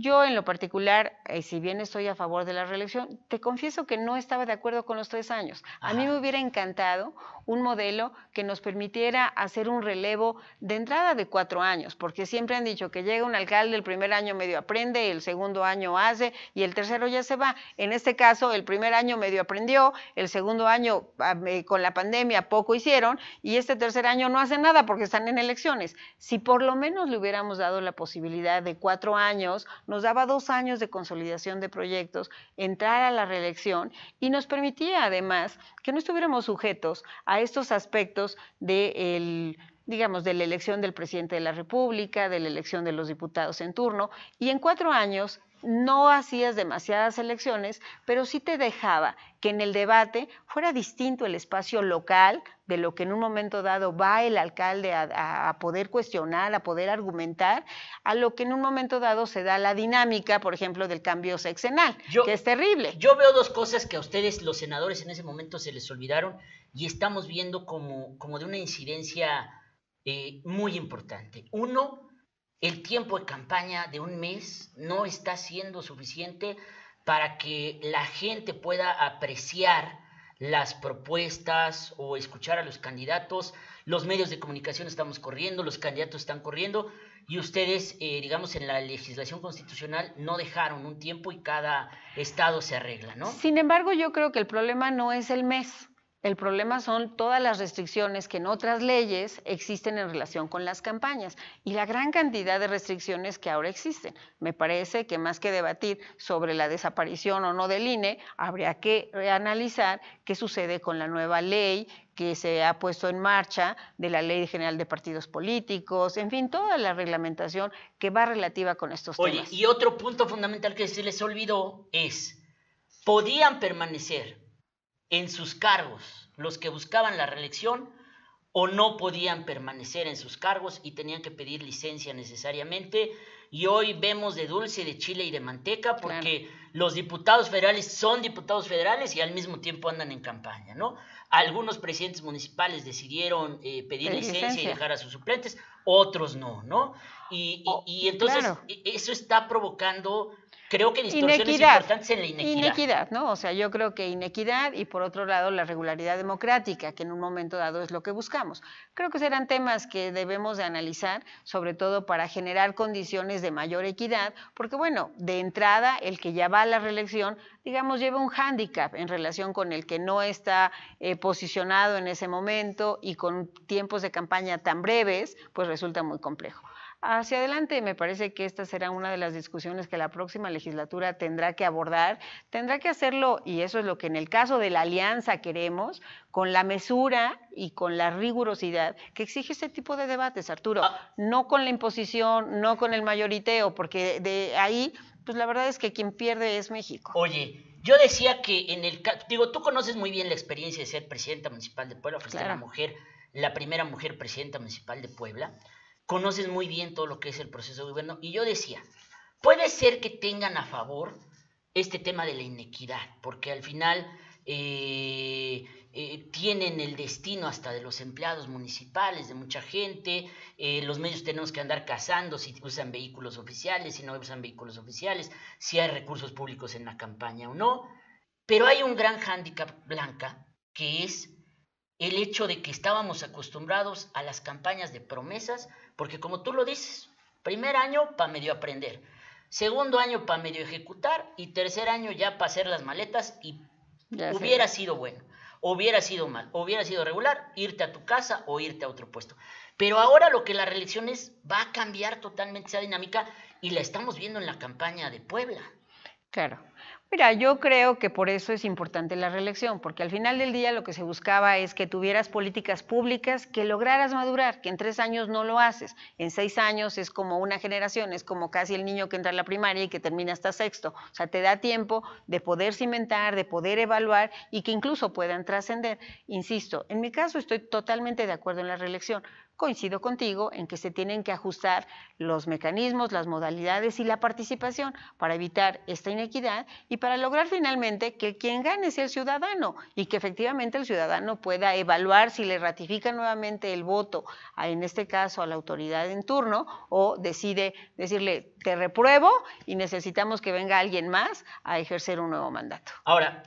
Yo en lo particular, eh, si bien estoy a favor de la reelección, te confieso que no estaba de acuerdo con los tres años. A mí me hubiera encantado un modelo que nos permitiera hacer un relevo de entrada de cuatro años, porque siempre han dicho que llega un alcalde, el primer año medio aprende, el segundo año hace y el tercero ya se va. En este caso, el primer año medio aprendió, el segundo año ah, con la pandemia poco hicieron y este tercer año no hace nada porque están en elecciones. Si por lo menos le hubiéramos dado la posibilidad de cuatro años, nos daba dos años de consolidación de proyectos, entrar a la reelección y nos permitía además que no estuviéramos sujetos a estos aspectos de digamos, de la elección del presidente de la República, de la elección de los diputados en turno, y en cuatro años no hacías demasiadas elecciones, pero sí te dejaba que en el debate fuera distinto el espacio local de lo que en un momento dado va el alcalde a, poder cuestionar, a poder argumentar, a lo que en un momento dado se da la dinámica, por ejemplo, del cambio sexenal, que es terrible. Yo veo dos cosas que a ustedes, los senadores, en ese momento se les olvidaron y estamos viendo como, como de una incidencia eh, muy importante. Uno, el tiempo de campaña de un mes no está siendo suficiente para que la gente pueda apreciar las propuestas o escuchar a los candidatos. Los medios de comunicación estamos corriendo, los candidatos están corriendo y ustedes, eh, digamos, en la legislación constitucional no dejaron un tiempo y cada estado se arregla, ¿no? Sin embargo, yo creo que el problema no es el mes. El problema son todas las restricciones que en otras leyes existen en relación con las campañas y la gran cantidad de restricciones que ahora existen. Me parece que más que debatir sobre la desaparición o no del INE, habría que analizar qué sucede con la nueva ley que se ha puesto en marcha de la Ley General de Partidos Políticos, en fin, toda la reglamentación que va relativa con estos temas. Oye, y otro punto fundamental que se les olvidó es, podían permanecer en sus cargos los que buscaban la reelección o no podían permanecer en sus cargos y tenían que pedir licencia necesariamente. Y hoy vemos de dulce, de chile y de manteca porque los diputados federales son diputados federales y al mismo tiempo andan en campaña, ¿no? Algunos presidentes municipales decidieron eh, pedir licencia, y dejar a sus suplentes, otros no, ¿no? Y, y, entonces e, eso está provocando creo que distorsiones inequidad, importantes en la inequidad. Inequidad, ¿no? O sea, yo creo que inequidad y por otro lado la regularidad democrática, que en un momento dado es lo que buscamos. Creo que serán temas que debemos de analizar, sobre todo para generar condiciones de mayor equidad, porque bueno, de entrada el que ya va a la reelección, digamos, lleva un hándicap en relación con el que no está eh, posicionado en ese momento y con tiempos de campaña tan breves, pues resulta muy complejo hacia adelante. Me parece que esta será una de las discusiones que la próxima legislatura tendrá que abordar. Tendrá que hacerlo, y eso es lo que en el caso de la alianza queremos, con la mesura y con la rigurosidad que exige este tipo de debates, Arturo. Ah. No con la imposición, no con el mayoriteo, porque de ahí, pues la verdad es que quien pierde es México. Oye, yo decía que en el digo, tú conoces muy bien la experiencia de ser presidenta municipal de Puebla, fuiste la mujer, la primera mujer presidenta municipal de Puebla conoces muy bien todo lo que es el proceso de gobierno. Y yo decía, puede ser que tengan a favor este tema de la inequidad, porque al final eh, eh, tienen el destino hasta de los empleados municipales, de mucha gente, eh, los medios tenemos que andar cazando si usan vehículos oficiales, si no usan vehículos oficiales, si hay recursos públicos en la campaña o no, pero hay un gran hándicap blanca que es el hecho de que estábamos acostumbrados a las campañas de promesas, porque como tú lo dices, primer año para medio aprender, segundo año para medio ejecutar y tercer año ya para hacer las maletas y hubiera sido bueno, hubiera sido mal, hubiera sido regular, irte a tu casa o irte a otro puesto. Pero ahora lo que la reelección es, va a cambiar totalmente esa dinámica y la estamos viendo en la campaña de Puebla. Claro. Mira, yo creo que por eso es importante la reelección, porque al final del día lo que se buscaba es que tuvieras políticas públicas que lograras madurar, que en tres años no lo haces, en seis años es como una generación, es como casi el niño que entra a la primaria y que termina hasta sexto. O sea, te da tiempo de poder cimentar, de poder evaluar y que incluso puedan trascender. Insisto, en mi caso estoy totalmente de acuerdo en la reelección coincido contigo en que se tienen que ajustar los mecanismos, las modalidades y la participación para evitar esta inequidad y para lograr finalmente que quien gane sea el ciudadano y que efectivamente el ciudadano pueda evaluar si le ratifica nuevamente el voto, a, en este caso a la autoridad en turno, o decide decirle, te repruebo y necesitamos que venga alguien más a ejercer un nuevo mandato. Ahora,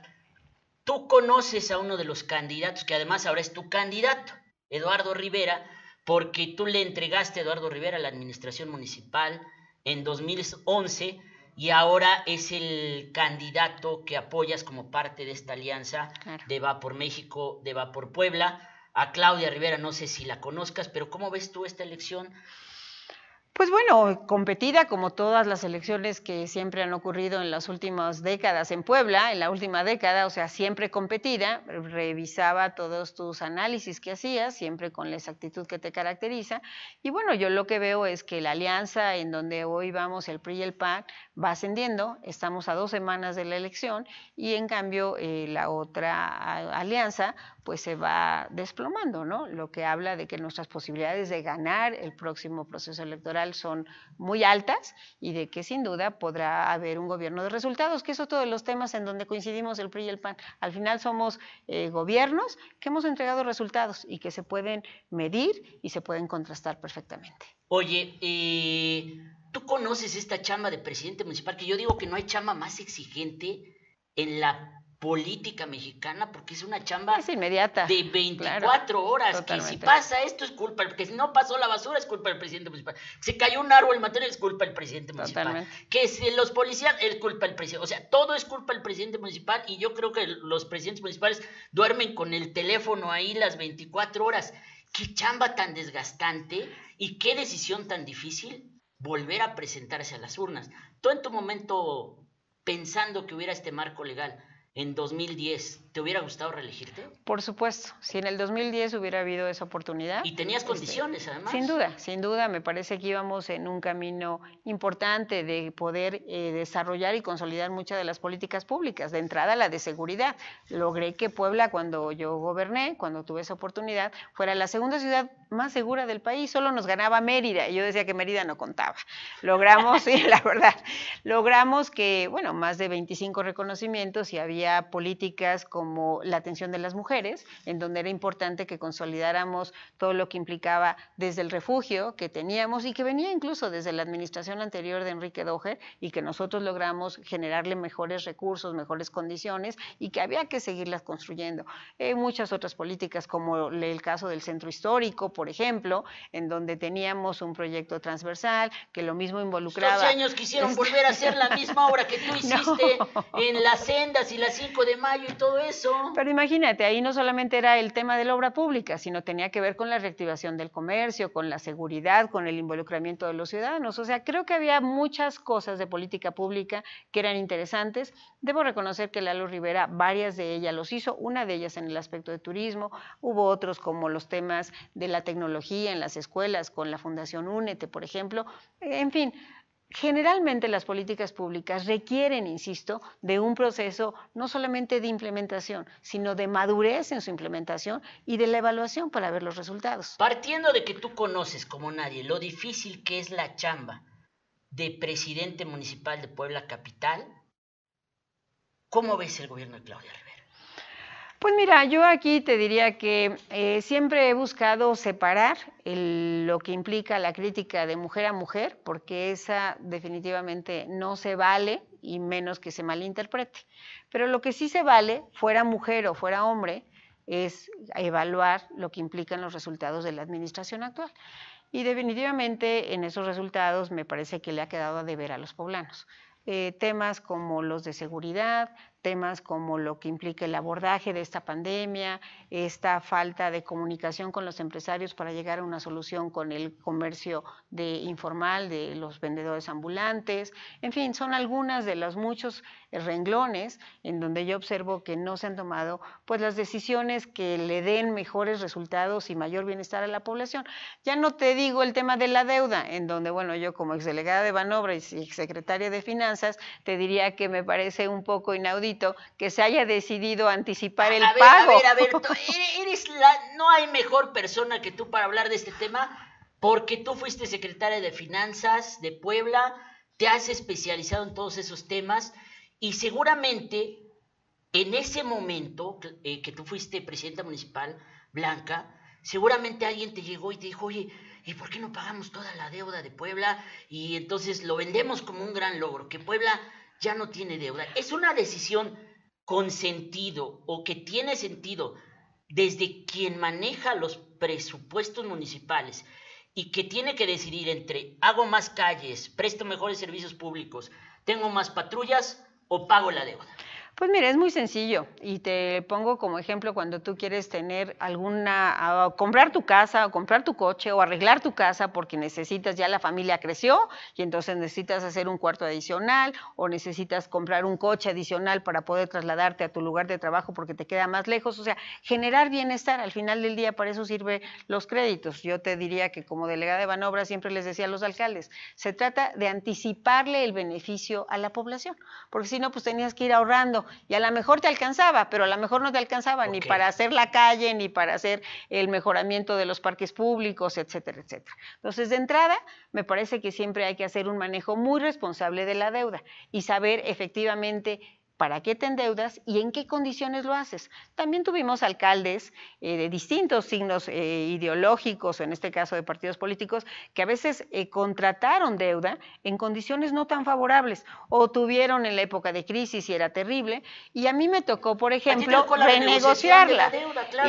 tú conoces a uno de los candidatos, que además ahora es tu candidato, Eduardo Rivera, porque tú le entregaste a Eduardo Rivera la administración municipal en 2011 y ahora es el candidato que apoyas como parte de esta alianza de Va por México, de Va por Puebla. A Claudia Rivera, no sé si la conozcas, pero ¿cómo ves tú esta elección? Pues bueno, competida como todas las elecciones que siempre han ocurrido en las últimas décadas en Puebla, en la última década, o sea, siempre competida, revisaba todos tus análisis que hacías, siempre con la exactitud que te caracteriza. Y bueno, yo lo que veo es que la alianza en donde hoy vamos, el PRI y el PAN, va ascendiendo, estamos a dos semanas de la elección y en cambio eh, la otra alianza pues se va desplomando, ¿no? Lo que habla de que nuestras posibilidades de ganar el próximo proceso electoral son muy altas y de que sin duda podrá haber un gobierno de resultados, que eso todos los temas en donde coincidimos el PRI y el PAN. Al final somos eh, gobiernos que hemos entregado resultados y que se pueden medir y se pueden contrastar perfectamente. Oye, eh, tú conoces esta chamba de presidente municipal, que yo digo que no hay chamba más exigente en la política mexicana porque es una chamba inmediata, de 24 horas. Que si pasa esto es culpa, porque si no pasó la basura es culpa del presidente municipal. Se cayó un árbol en materia es culpa del presidente municipal. Que si los policías es culpa del presidente. O sea, todo es culpa del presidente municipal y yo creo que los presidentes municipales duermen con el teléfono ahí las 24 horas. Qué chamba tan desgastante y qué decisión tan difícil volver a presentarse a las urnas. Tú en tu momento pensando que hubiera este marco legal, en 2010, ¿te hubiera gustado reelegirte? Por supuesto, si en el 2010 hubiera habido esa oportunidad. Y tenías este, condiciones, además. Sin duda, sin duda, me parece que íbamos en un camino importante de poder eh, desarrollar y consolidar muchas de las políticas públicas. De entrada, la de seguridad. Logré que Puebla, cuando yo goberné, cuando tuve esa oportunidad, fuera la segunda ciudad más segura del país. Solo nos ganaba Mérida. Y yo decía que Mérida no contaba. Logramos, sí, la verdad, logramos que, bueno, más de 25 reconocimientos y había políticas como la atención de las mujeres, en donde era importante que consolidáramos todo lo que implicaba desde el refugio que teníamos y que venía incluso desde la administración anterior de Enrique Doher y que nosotros logramos generarle mejores recursos, mejores condiciones y que había que seguirlas construyendo. Hay muchas otras políticas como el caso del centro histórico, por ejemplo, en donde teníamos un proyecto transversal que lo mismo involucraba... Estos años quisieron volver a hacer la misma obra que tú hiciste en las sendas y las 5 de mayo y todo eso. Pero imagínate, ahí no solamente era el tema de la obra pública, sino tenía que ver con la reactivación del comercio, con la seguridad, con el involucramiento de los ciudadanos. O sea, creo que había muchas cosas de política pública que eran interesantes. Debo reconocer que Lalo Rivera, varias de ellas los hizo, una de ellas en el aspecto de turismo, hubo otros como los temas de la tecnología en las escuelas, con la Fundación Únete, por ejemplo. En fin, Generalmente las políticas públicas requieren, insisto, de un proceso no solamente de implementación, sino de madurez en su implementación y de la evaluación para ver los resultados. Partiendo de que tú conoces como nadie lo difícil que es la chamba de presidente municipal de Puebla Capital, ¿cómo ves el gobierno de Claudia? Pues mira, yo aquí te diría que eh, siempre he buscado separar lo que implica la crítica de mujer a mujer, porque esa definitivamente no se vale y menos que se malinterprete. Pero lo que sí se vale, fuera mujer o fuera hombre, es evaluar lo que implican los resultados de la administración actual. Y definitivamente en esos resultados me parece que le ha quedado a deber a los poblanos. Eh, temas como los de seguridad, temas como lo que implica el abordaje de esta pandemia, esta falta de comunicación con los empresarios para llegar a una solución con el comercio de informal de los vendedores ambulantes, en fin, son algunas de los muchos renglones en donde yo observo que no se han tomado pues las decisiones que le den mejores resultados y mayor bienestar a la población. Ya no te digo el tema de la deuda, en donde bueno, yo como exdelegada de Banobra y secretaria de Finanzas te diría que me parece un poco inaudito que se haya decidido anticipar el pago. A ver, a ver, eres la, no hay mejor persona que tú para hablar de este tema, porque tú fuiste secretaria de Finanzas de Puebla, te has especializado en todos esos temas y seguramente en ese momento eh, que tú fuiste presidenta municipal, Blanca, seguramente alguien te llegó y te dijo, oye, ¿y por qué no pagamos toda la deuda de Puebla? Y entonces lo vendemos como un gran logro, que Puebla ya no tiene deuda. Es una decisión con sentido o que tiene sentido desde quien maneja los presupuestos municipales y que tiene que decidir entre hago más calles, presto mejores servicios públicos, tengo más patrullas o pago la deuda. Pues mira, es muy sencillo y te pongo como ejemplo cuando tú quieres tener alguna, comprar tu casa o comprar tu coche o arreglar tu casa porque necesitas, ya la familia creció y entonces necesitas hacer un cuarto adicional o necesitas comprar un coche adicional para poder trasladarte a tu lugar de trabajo porque te queda más lejos. O sea, generar bienestar, al final del día para eso sirve los créditos. Yo te diría que como delegada de Banobra siempre les decía a los alcaldes, se trata de anticiparle el beneficio a la población, porque si no, pues tenías que ir ahorrando y a lo mejor te alcanzaba, pero a lo mejor no te alcanzaba ni para hacer la calle, ni para hacer el mejoramiento de los parques públicos, etcétera, etcétera. Entonces, de entrada, me parece que siempre hay que hacer un manejo muy responsable de la deuda y saber efectivamente para qué te endeudas y en qué condiciones lo haces. También tuvimos alcaldes eh, de distintos signos eh, ideológicos, o en este caso de partidos políticos, que a veces eh, contrataron deuda en condiciones no tan favorables o tuvieron en la época de crisis y era terrible. Y a mí me tocó, por ejemplo, renegociarla.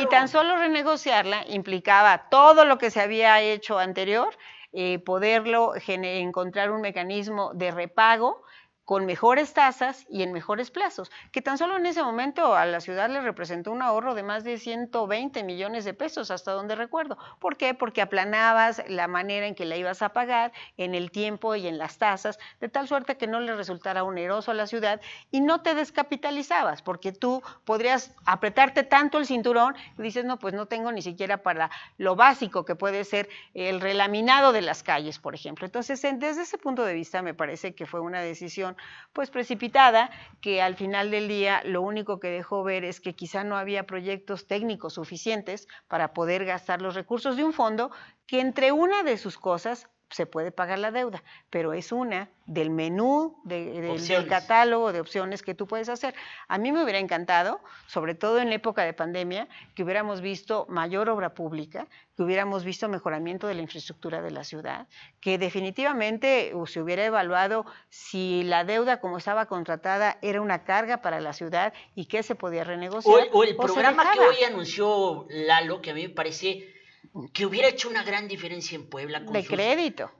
Y tan solo renegociarla implicaba todo lo que se había hecho anterior, poderlo encontrar un mecanismo de repago con mejores tasas y en mejores plazos, que tan solo en ese momento a la ciudad le representó un ahorro de más de 120 millones de pesos, hasta donde recuerdo. ¿Por qué? Porque aplanabas la manera en que la ibas a pagar, en el tiempo y en las tasas, de tal suerte que no le resultara oneroso a la ciudad y no te descapitalizabas, porque tú podrías apretarte tanto el cinturón y dices, no, pues no tengo ni siquiera para lo básico que puede ser el relaminado de las calles, por ejemplo. Entonces, desde ese punto de vista, me parece que fue una decisión pues precipitada, que al final del día lo único que dejó ver es que quizá no había proyectos técnicos suficientes para poder gastar los recursos de un fondo que entre una de sus cosas se puede pagar la deuda, pero es una del menú, del catálogo de opciones que tú puedes hacer. A mí me hubiera encantado, sobre todo en la época de pandemia, que hubiéramos visto mayor obra pública, que hubiéramos visto mejoramiento de la infraestructura de la ciudad, que definitivamente uh, se hubiera evaluado si la deuda como estaba contratada era una carga para la ciudad y qué se podía renegociar. O, el programa que hoy anunció Lalo, que a mí me parece que hubiera hecho una gran diferencia en Puebla. Con de crédito.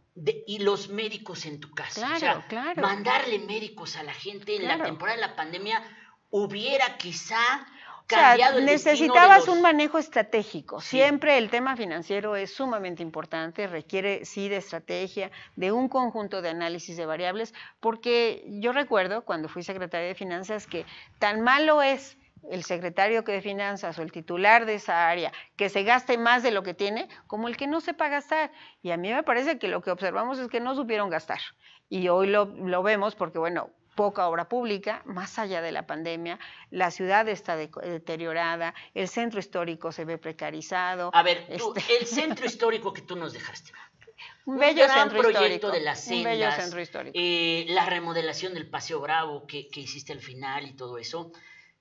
y los médicos en tu casa. Claro, claro. Mandarle médicos a la gente en la temporada de la pandemia hubiera quizá cambiado o sea, necesitabas un manejo estratégico. Siempre el tema financiero es sumamente importante, requiere sí de estrategia, de un conjunto de análisis de variables, porque yo recuerdo cuando fui secretaria de Finanzas que tan malo es el secretario de Finanzas o el titular de esa área que se gaste más de lo que tiene, como el que no sepa gastar. Y a mí me parece que lo que observamos es que no supieron gastar. Y hoy lo, vemos porque, bueno, poca obra pública, más allá de la pandemia, la ciudad está deteriorada, el centro histórico se ve precarizado. A ver, este el centro histórico que tú nos dejaste. Un bello gran proyecto de las sendas, un bello centro histórico. Eh, la remodelación del Paseo Bravo que, que hiciste al final y todo eso.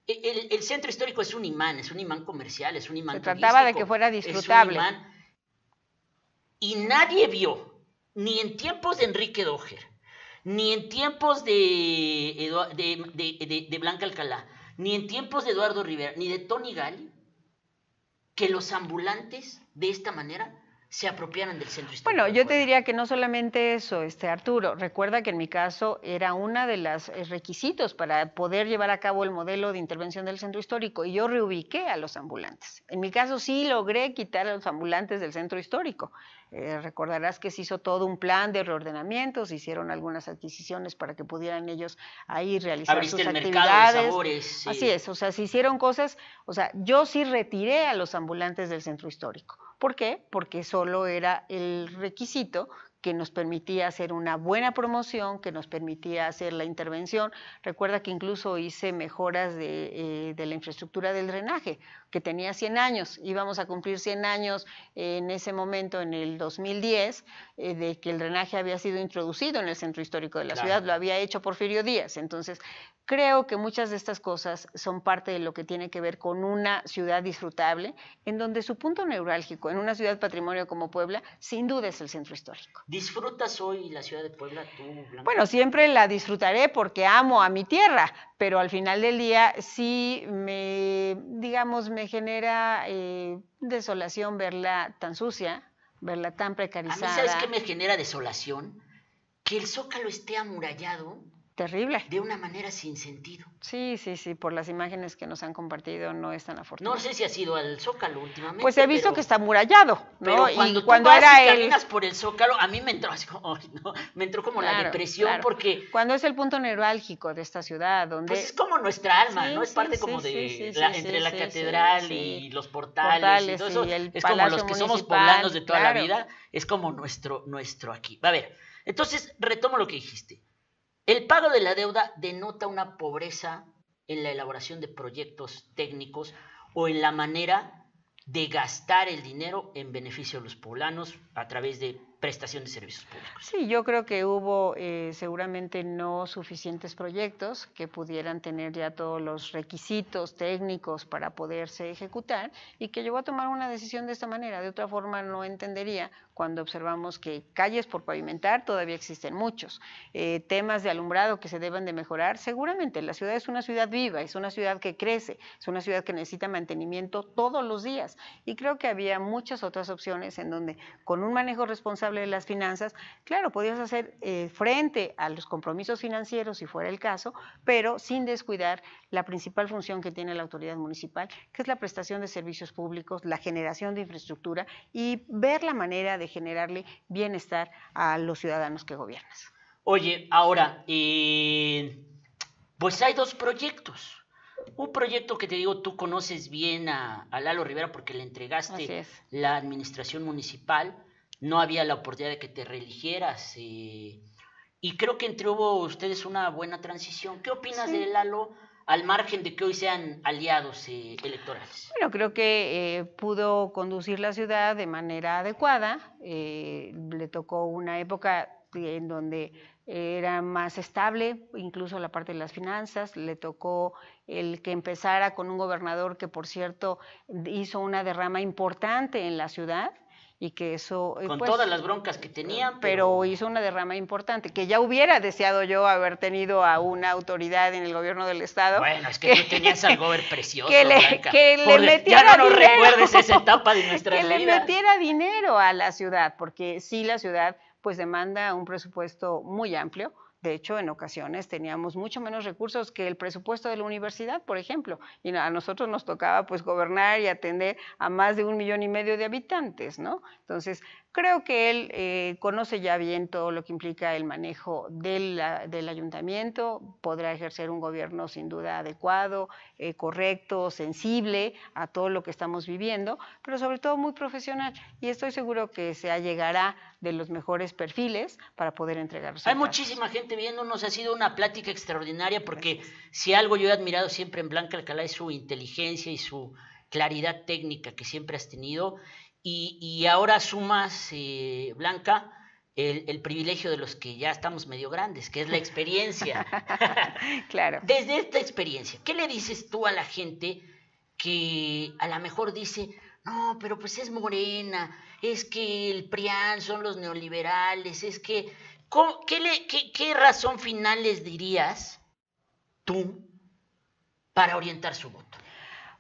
El, centro histórico es un imán, es un imán comercial, es un imán Se trataba de que fuera disfrutable. y nadie vio, ni en tiempos de Enrique Doger, ni en tiempos de, de, de, Blanca Alcalá, ni en tiempos de Eduardo Rivera, ni de Tony Gali, que los ambulantes de esta manera se apropiaran del centro histórico. Bueno, yo te diría que no solamente eso, este Arturo, recuerda que en mi caso era uno de los eh, requisitos para poder llevar a cabo el modelo de intervención del centro histórico y yo reubiqué a los ambulantes. En mi caso sí logré quitar a los ambulantes del centro histórico. Eh, recordarás que se hizo todo un plan de reordenamiento, se hicieron algunas adquisiciones para que pudieran ellos ahí realizar sus el actividades. sabores, Así es, o sea, se hicieron cosas, o sea, yo sí retiré a los ambulantes del centro histórico. ¿Por qué? Porque solo era el requisito que nos permitía hacer una buena promoción, que nos permitía hacer la intervención. Recuerda que incluso hice mejoras de, eh, la infraestructura del drenaje, que tenía 100 años. Íbamos a cumplir 100 años en ese momento, en el 2010, eh, de que el drenaje había sido introducido en el centro histórico de la ciudad. Lo había hecho Porfirio Díaz. Entonces, Creo que muchas de estas cosas son parte de lo que tiene que ver con una ciudad disfrutable, en donde su punto neurálgico, en una ciudad patrimonio como Puebla, sin duda es el centro histórico. ¿Disfrutas hoy la ciudad de Puebla tú, Blanca? Bueno, siempre la disfrutaré porque amo a mi tierra, pero al final del día sí me, digamos, me genera eh, desolación verla tan sucia, verla tan precarizada. ¿A mí sabes qué me genera desolación? Que el zócalo esté amurallado Terrible. De una manera sin sentido. Sí, sí, sí, por las imágenes que nos han compartido no es tan afortunado. No sé si ha sido al Zócalo últimamente. Pues he visto que está murallado, ¿no? cuando y cuando era caminas por el Zócalo, a mí me entró así como, ¿no? me entró como la depresión porque... Cuando es el punto neurálgico de esta ciudad, donde... Pues es como nuestra alma, ¿no? Es parte como de, entre la catedral y los portales, y todo eso. es como los que somos poblanos de toda la vida, es como nuestro, nuestro aquí. A ver, entonces retomo lo que dijiste el pago de la deuda denota una pobreza en la elaboración de proyectos técnicos o en la manera de gastar el dinero en beneficio de los poblanos a través de prestación de servicios públicos. Sí, yo creo que hubo eh, seguramente no suficientes proyectos que pudieran tener ya todos los requisitos técnicos para poderse ejecutar y que llevó a tomar una decisión de esta manera. De otra forma no entendería cuando observamos que calles por pavimentar todavía existen muchos. Eh, temas de alumbrado que se deben de mejorar, seguramente la ciudad es una ciudad viva, es una ciudad que crece, es una ciudad que necesita mantenimiento todos los días. Y creo que había muchas otras opciones en donde con un manejo responsable de las finanzas, claro, podías hacer eh, frente a los compromisos financieros si fuera el caso, pero sin descuidar la principal función que tiene la autoridad municipal, que es la prestación de servicios públicos, la generación de infraestructura y ver la manera de generarle bienestar a los ciudadanos que gobiernas. Oye, ahora, eh, pues hay dos proyectos. Un proyecto que te digo, tú conoces bien a, Lalo Rivera porque le entregaste la administración municipal, no había la oportunidad de que te reeligieras. Eh, y creo que entre hubo ustedes una buena transición. ¿Qué opinas de Lalo? al margen de que hoy sean aliados eh, electorales? Bueno, creo que eh, pudo conducir la ciudad de manera adecuada. Eh, le tocó una época en donde era más estable, incluso la parte de las finanzas. Le tocó el que empezara con un gobernador que, por cierto, hizo una derrama importante en la ciudad y que eso... Eh, Con pues, todas las broncas que tenían. Pero... hizo una derrama importante, que ya hubiera deseado yo haber tenido a una autoridad en el gobierno del Estado. Bueno, es que, tú tenías al gober precioso, Que le, que le metiera ya no nos recuerdes esa etapa de nuestra vida. Que le metiera dinero a la ciudad, porque sí la ciudad pues demanda un presupuesto muy amplio, de hecho, en ocasiones teníamos mucho menos recursos que el presupuesto de la universidad, por ejemplo, y a nosotros nos tocaba pues gobernar y atender a más de un millón y medio de habitantes, ¿no? Entonces, Creo que él eh, conoce ya bien todo lo que implica el manejo del, del, ayuntamiento, podrá ejercer un gobierno sin duda adecuado, eh, correcto, sensible a todo lo que estamos viviendo, pero sobre todo muy profesional. Y estoy seguro que se allegará de los mejores perfiles para poder entregar Hay muchísima gente viéndonos, ha sido una plática extraordinaria porque si algo yo he admirado siempre en Blanca Alcalá es su inteligencia y su claridad técnica que siempre has tenido y, ahora sumas, eh, Blanca, el, privilegio de los que ya estamos medio grandes, que es la experiencia. claro. Desde esta experiencia, ¿qué le dices tú a la gente que a lo mejor dice, no, pero pues es morena, es que el PRIAN son los neoliberales, es que, ¿qué, le, qué, qué razón final les dirías tú para orientar su voto?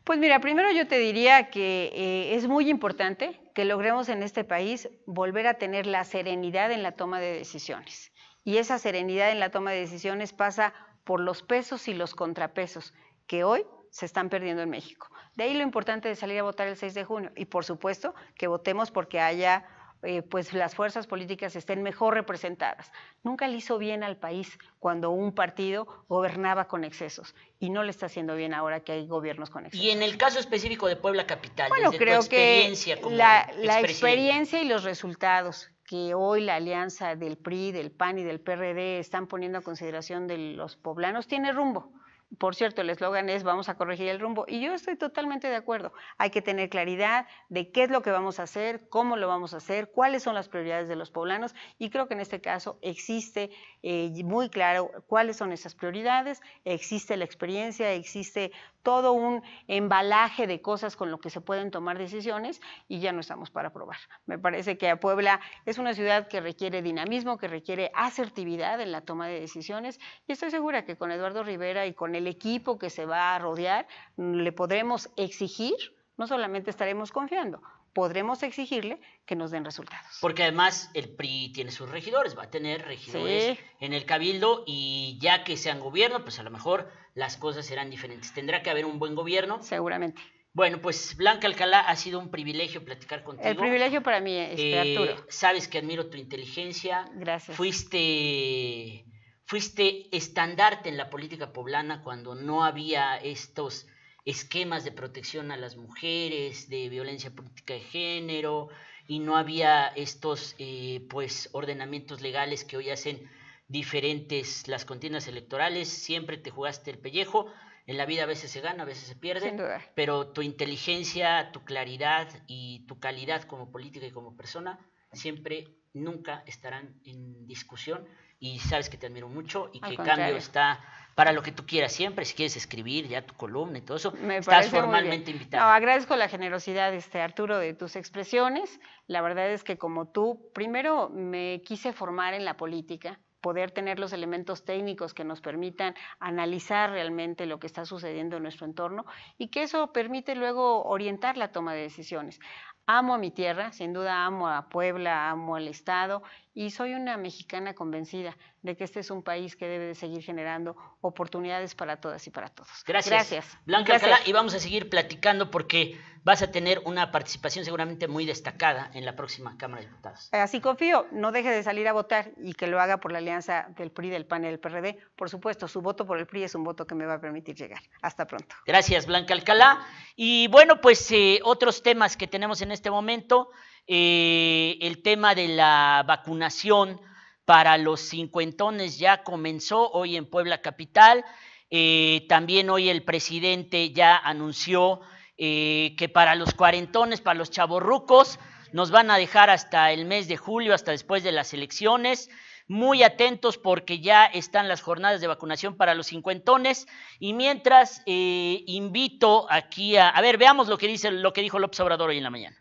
Pues mira, primero yo te diría que eh, es muy importante que logremos en este país volver a tener la serenidad en la toma de decisiones. Y esa serenidad en la toma de decisiones pasa por los pesos y los contrapesos que hoy se están perdiendo en México. De ahí lo importante de salir a votar el 6 de junio. Y por supuesto que votemos porque haya eh, pues las fuerzas políticas estén mejor representadas. Nunca le hizo bien al país cuando un partido gobernaba con excesos y no le está haciendo bien ahora que hay gobiernos con excesos. Y en el caso específico de Puebla Capital, bueno, creo que la, la experiencia y los resultados que hoy la alianza del PRI, del PAN y del PRD están poniendo a consideración de los poblanos tiene rumbo. Por cierto, el eslogan es vamos a corregir el rumbo y yo estoy totalmente de acuerdo. Hay que tener claridad de qué es lo que vamos a hacer, cómo lo vamos a hacer, cuáles son las prioridades de los poblanos y creo que en este caso existe eh, muy claro cuáles son esas prioridades, existe la experiencia, existe todo un embalaje de cosas con lo que se pueden tomar decisiones y ya no estamos para probar. Me parece que Puebla es una ciudad que requiere dinamismo, que requiere asertividad en la toma de decisiones y estoy segura que con Eduardo Rivera y con el equipo que se va a rodear le podremos exigir, no solamente estaremos confiando, podremos exigirle que nos den resultados. Porque además el PRI tiene sus regidores, va a tener regidores en el cabildo y ya que sean gobierno, pues a lo mejor las cosas serán diferentes. Tendrá que haber un buen gobierno. Seguramente. Bueno, pues Blanca Alcalá, ha sido un privilegio platicar contigo. El privilegio para mí, este, eh, Arturo. Sabes que admiro tu inteligencia. Gracias. Fuiste, fuiste estandarte en la política poblana cuando no había estos esquemas de protección a las mujeres, de violencia política de género, y no había estos eh, pues ordenamientos legales que hoy hacen diferentes las contiendas electorales, siempre te jugaste el pellejo, en la vida a veces se gana, a veces se pierde, pero tu inteligencia, tu claridad y tu calidad como política y como persona siempre, nunca estarán en discusión y sabes que te admiro mucho y Al que contrario. Cambio está para lo que tú quieras siempre, si quieres escribir ya tu columna y todo eso, Me estás formalmente invitado. No, agradezco la generosidad, este, Arturo, de tus expresiones. La verdad es que como tú, primero me quise formar en la política, poder tener los elementos técnicos que nos permitan analizar realmente lo que está sucediendo en nuestro entorno y que eso permite luego orientar la toma de decisiones. Amo a mi tierra, sin duda amo a Puebla, amo al Estado y soy una mexicana convencida de que este es un país que debe de seguir generando oportunidades para todas y para todos. Gracias. Gracias. Blanca Gracias. Alcalá, y vamos a seguir platicando porque vas a tener una participación seguramente muy destacada en la próxima Cámara de Diputados. Así confío, no deje de salir a votar y que lo haga por la alianza del PRI, del PAN y del PRD. Por supuesto, su voto por el PRI es un voto que me va a permitir llegar. Hasta pronto. Gracias, Blanca Alcalá. Y bueno, pues eh, otros temas que tenemos en este momento, eh, el tema de la vacunación para los cincuentones ya comenzó hoy en Puebla Capital. Eh, también hoy el presidente ya anunció eh, que para los cuarentones, para los chavorrucos, nos van a dejar hasta el mes de julio, hasta después de las elecciones. Muy atentos porque ya están las jornadas de vacunación para los cincuentones. Y mientras eh, invito aquí a. A ver, veamos lo que dice lo que dijo López Obrador hoy en la mañana.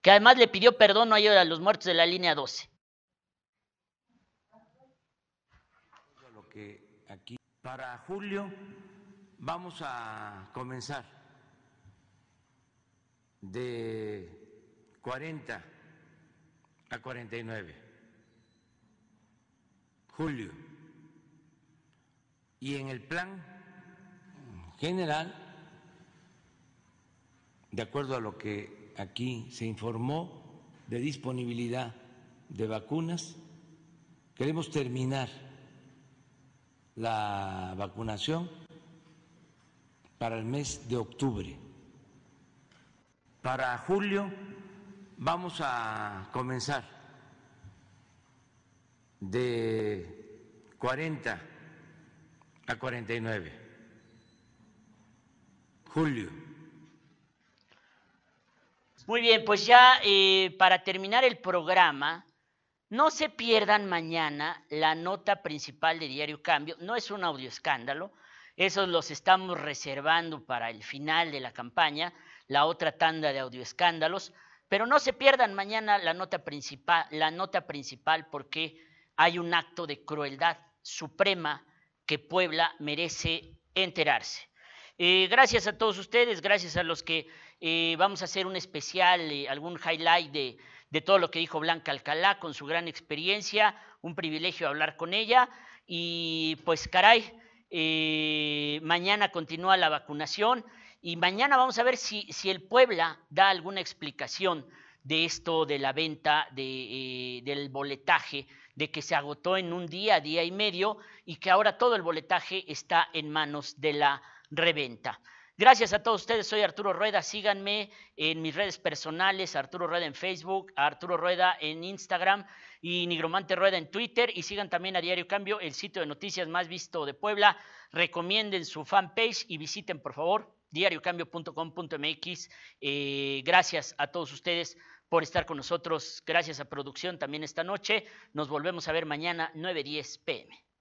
Que además le pidió perdón ayer a los muertos de la línea 12. lo que aquí para julio vamos a comenzar de 40 a 49 julio y en el plan general de acuerdo a lo que aquí se informó de disponibilidad de vacunas queremos terminar la vacunación para el mes de octubre. Para julio vamos a comenzar de 40 a 49. Julio. Muy bien, pues ya eh, para terminar el programa, no se pierdan mañana la nota principal de Diario Cambio. No es un audio escándalo, esos los estamos reservando para el final de la campaña, la otra tanda de audio escándalos. Pero no se pierdan mañana la nota principal, la nota principal porque hay un acto de crueldad suprema que Puebla merece enterarse. Eh, gracias a todos ustedes, gracias a los que eh, vamos a hacer un especial, eh, algún highlight de, de, todo lo que dijo Blanca Alcalá con su gran experiencia, un privilegio hablar con ella y pues caray, mañana continúa la vacunación y mañana vamos a ver si, el Puebla da alguna explicación de esto de la venta de, eh, del boletaje, de que se agotó en un día, día y medio, y que ahora todo el boletaje está en manos de la reventa. Gracias a todos ustedes, soy Arturo Rueda, síganme en mis redes personales, Arturo Rueda en Facebook, Arturo Rueda en Instagram y Nigromante Rueda en Twitter y sigan también a Diario Cambio, el sitio de noticias más visto de Puebla, recomienden su fanpage y visiten por favor diariocambio.com.mx. Eh, gracias a todos ustedes por estar con nosotros, gracias a producción también esta noche, nos volvemos a ver mañana 9.10 pm.